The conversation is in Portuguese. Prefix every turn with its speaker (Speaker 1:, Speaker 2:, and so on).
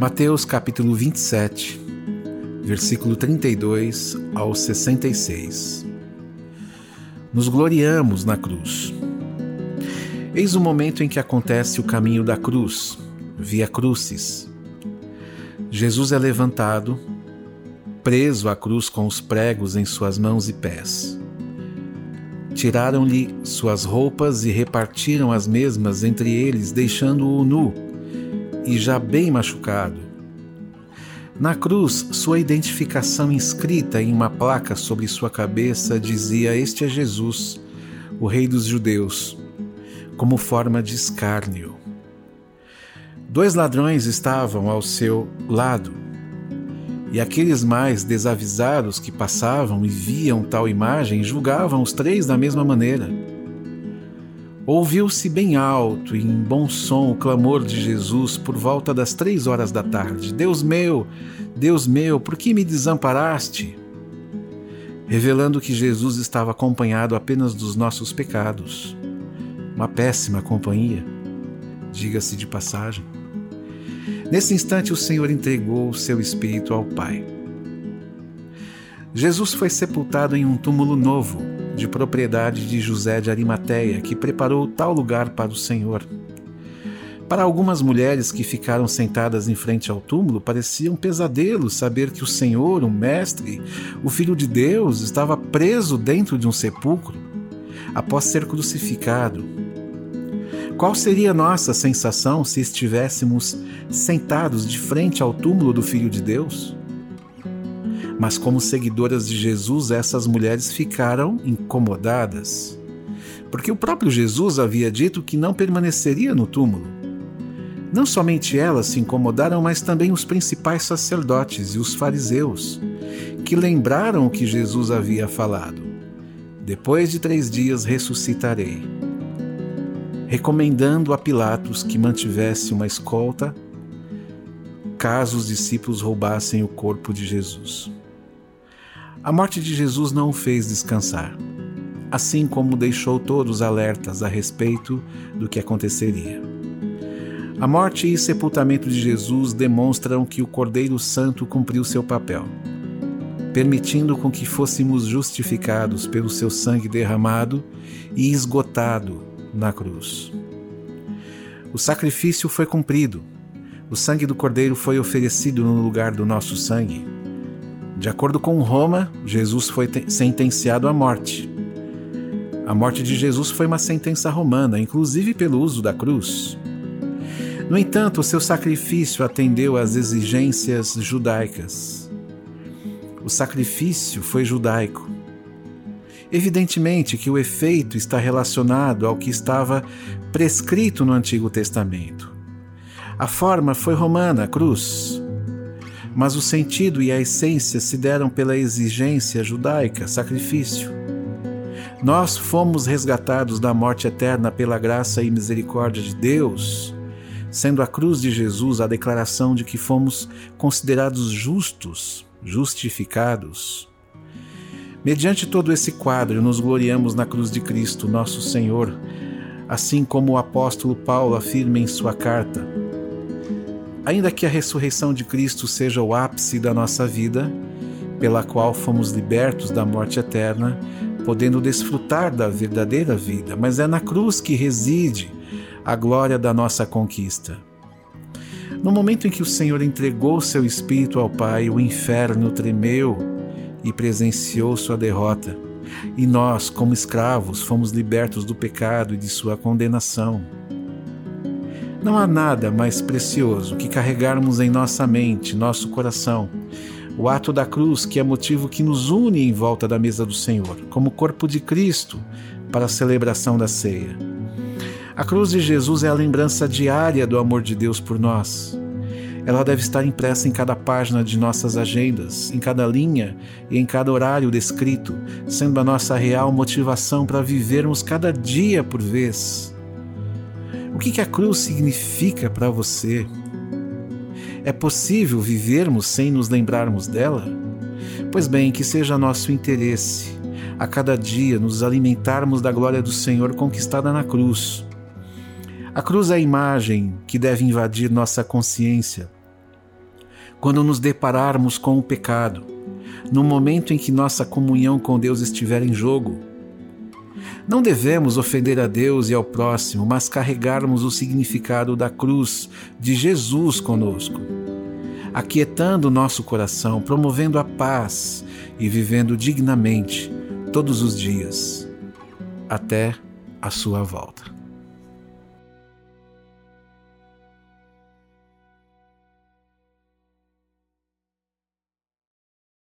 Speaker 1: Mateus capítulo 27, versículo 32 ao 66. Nos gloriamos na cruz. Eis o momento em que acontece o caminho da cruz, via crucis. Jesus é levantado, preso à cruz com os pregos em suas mãos e pés. Tiraram-lhe suas roupas e repartiram as mesmas entre eles, deixando-o nu e já bem machucado. Na cruz, sua identificação inscrita em uma placa sobre sua cabeça dizia: Este é Jesus, o Rei dos Judeus, como forma de escárnio. Dois ladrões estavam ao seu lado, e aqueles mais desavisados que passavam e viam tal imagem julgavam os três da mesma maneira. Ouviu-se bem alto e em bom som o clamor de Jesus por volta das três horas da tarde: Deus meu, Deus meu, por que me desamparaste? Revelando que Jesus estava acompanhado apenas dos nossos pecados. Uma péssima companhia, diga-se de passagem. Nesse instante, o Senhor entregou o seu espírito ao Pai. Jesus foi sepultado em um túmulo novo, de propriedade de José de Arimateia, que preparou tal lugar para o Senhor. Para algumas mulheres que ficaram sentadas em frente ao túmulo, parecia um pesadelo saber que o Senhor, o Mestre, o Filho de Deus, estava preso dentro de um sepulcro, após ser crucificado. Qual seria nossa sensação se estivéssemos sentados de frente ao túmulo do Filho de Deus? Mas, como seguidoras de Jesus, essas mulheres ficaram incomodadas, porque o próprio Jesus havia dito que não permaneceria no túmulo. Não somente elas se incomodaram, mas também os principais sacerdotes e os fariseus, que lembraram o que Jesus havia falado: Depois de três dias ressuscitarei. Recomendando a Pilatos que mantivesse uma escolta caso os discípulos roubassem o corpo de Jesus. A morte de Jesus não o fez descansar, assim como deixou todos alertas a respeito do que aconteceria. A morte e sepultamento de Jesus demonstram que o Cordeiro Santo cumpriu seu papel, permitindo com que fôssemos justificados pelo seu sangue derramado e esgotado na cruz. O sacrifício foi cumprido. O sangue do Cordeiro foi oferecido no lugar do nosso sangue de acordo com Roma, Jesus foi sentenciado à morte. A morte de Jesus foi uma sentença romana, inclusive pelo uso da cruz. No entanto, o seu sacrifício atendeu às exigências judaicas. O sacrifício foi judaico. Evidentemente que o efeito está relacionado ao que estava prescrito no Antigo Testamento. A forma foi romana, a cruz mas o sentido e a essência se deram pela exigência judaica, sacrifício. Nós fomos resgatados da morte eterna pela graça e misericórdia de Deus, sendo a cruz de Jesus a declaração de que fomos considerados justos, justificados. Mediante todo esse quadro, nos gloriamos na cruz de Cristo, nosso Senhor, assim como o apóstolo Paulo afirma em sua carta. Ainda que a ressurreição de Cristo seja o ápice da nossa vida, pela qual fomos libertos da morte eterna, podendo desfrutar da verdadeira vida, mas é na cruz que reside a glória da nossa conquista. No momento em que o Senhor entregou seu espírito ao Pai, o inferno tremeu e presenciou sua derrota, e nós, como escravos, fomos libertos do pecado e de sua condenação. Não há nada mais precioso que carregarmos em nossa mente, nosso coração, o ato da cruz, que é motivo que nos une em volta da mesa do Senhor, como corpo de Cristo, para a celebração da ceia. A cruz de Jesus é a lembrança diária do amor de Deus por nós. Ela deve estar impressa em cada página de nossas agendas, em cada linha e em cada horário descrito, sendo a nossa real motivação para vivermos cada dia por vez que, que a cruz significa para você? É possível vivermos sem nos lembrarmos dela? Pois bem, que seja nosso interesse a cada dia nos alimentarmos da glória do Senhor conquistada na cruz. A cruz é a imagem que deve invadir nossa consciência quando nos depararmos com o pecado, no momento em que nossa comunhão com Deus estiver em jogo. Não devemos ofender a Deus e ao próximo, mas carregarmos o significado da cruz de Jesus conosco, aquietando nosso coração, promovendo a paz e vivendo dignamente todos os dias, até a sua volta.